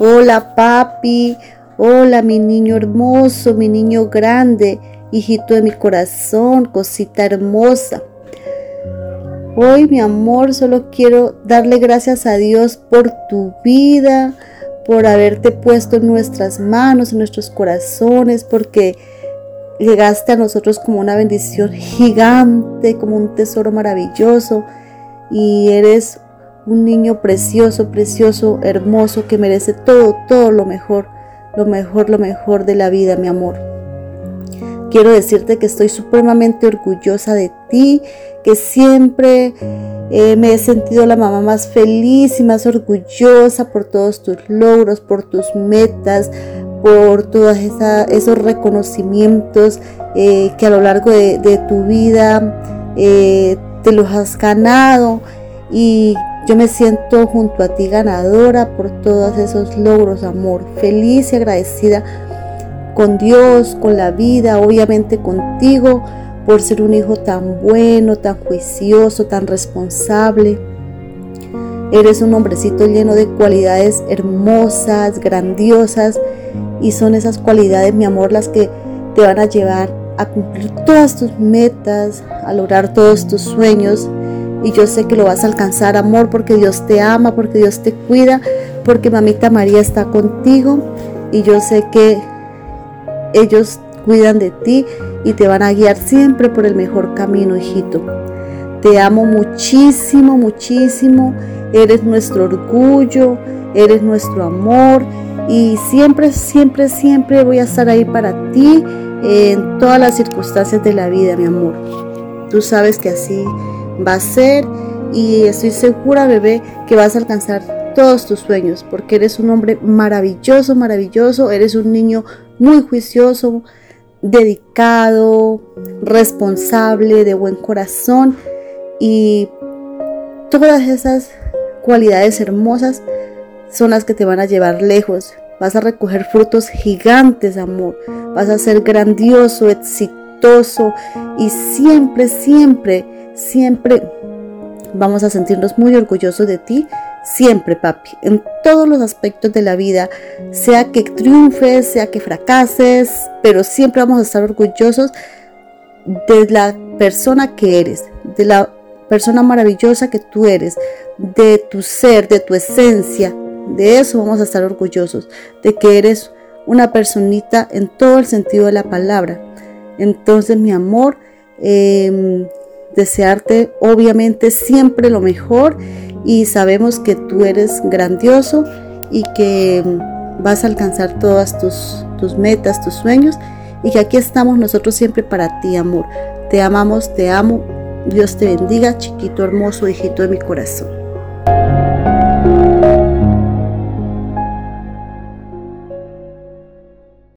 Hola papi, hola mi niño hermoso, mi niño grande, hijito de mi corazón, cosita hermosa. Hoy, mi amor, solo quiero darle gracias a Dios por tu vida, por haberte puesto en nuestras manos, en nuestros corazones, porque llegaste a nosotros como una bendición gigante, como un tesoro maravilloso, y eres un niño precioso, precioso, hermoso, que merece todo, todo lo mejor, lo mejor, lo mejor de la vida, mi amor. Quiero decirte que estoy supremamente orgullosa de ti, que siempre eh, me he sentido la mamá más feliz y más orgullosa por todos tus logros, por tus metas, por todos esos reconocimientos eh, que a lo largo de, tu vida eh, te los has ganado y yo me siento junto a ti ganadora por todos esos logros, amor, feliz y agradecida con Dios, con la vida, obviamente contigo, por ser un hijo tan bueno, tan juicioso, tan responsable. Eres un hombrecito lleno de cualidades hermosas, grandiosas, y son esas cualidades, mi amor, las que te van a llevar a cumplir todas tus metas, a lograr todos tus sueños. Y yo sé que lo vas a alcanzar, amor, porque Dios te ama, porque Dios te cuida, porque mamita María está contigo. Y yo sé que ellos cuidan de ti y te van a guiar siempre por el mejor camino, hijito. Te amo muchísimo, muchísimo. Eres nuestro orgullo, eres nuestro amor y siempre, siempre, siempre voy a estar ahí para ti en todas las circunstancias de la vida, mi amor. Tú sabes que así va a ser y estoy segura, bebé, que vas a alcanzar todos tus sueños porque eres un hombre maravilloso, maravilloso, eres un niño muy juicioso, dedicado, responsable, de buen corazón y todas esas cualidades hermosas son las que te van a llevar lejos. Vas a recoger frutos gigantes, amor. Vas a ser grandioso, exitoso y siempre, siempre, siempre vamos a sentirnos muy orgullosos de ti Siempre, papi, en todos los aspectos de la vida, sea que triunfes, sea que fracases, pero siempre vamos a estar orgullosos de la persona que eres, de la persona maravillosa que tú eres, de tu ser, de tu esencia. De eso vamos a estar orgullosos, de que eres una personita en todo el sentido de la palabra. Entonces, mi amor, em, desearte obviamente siempre lo mejor y sabemos que tú eres grandioso y que vas a alcanzar todas tus, tus metas, tus sueños y que aquí estamos nosotros siempre para ti, amor. Te amamos, te amo. Dios te bendiga, chiquito hermoso, hijito de mi corazón.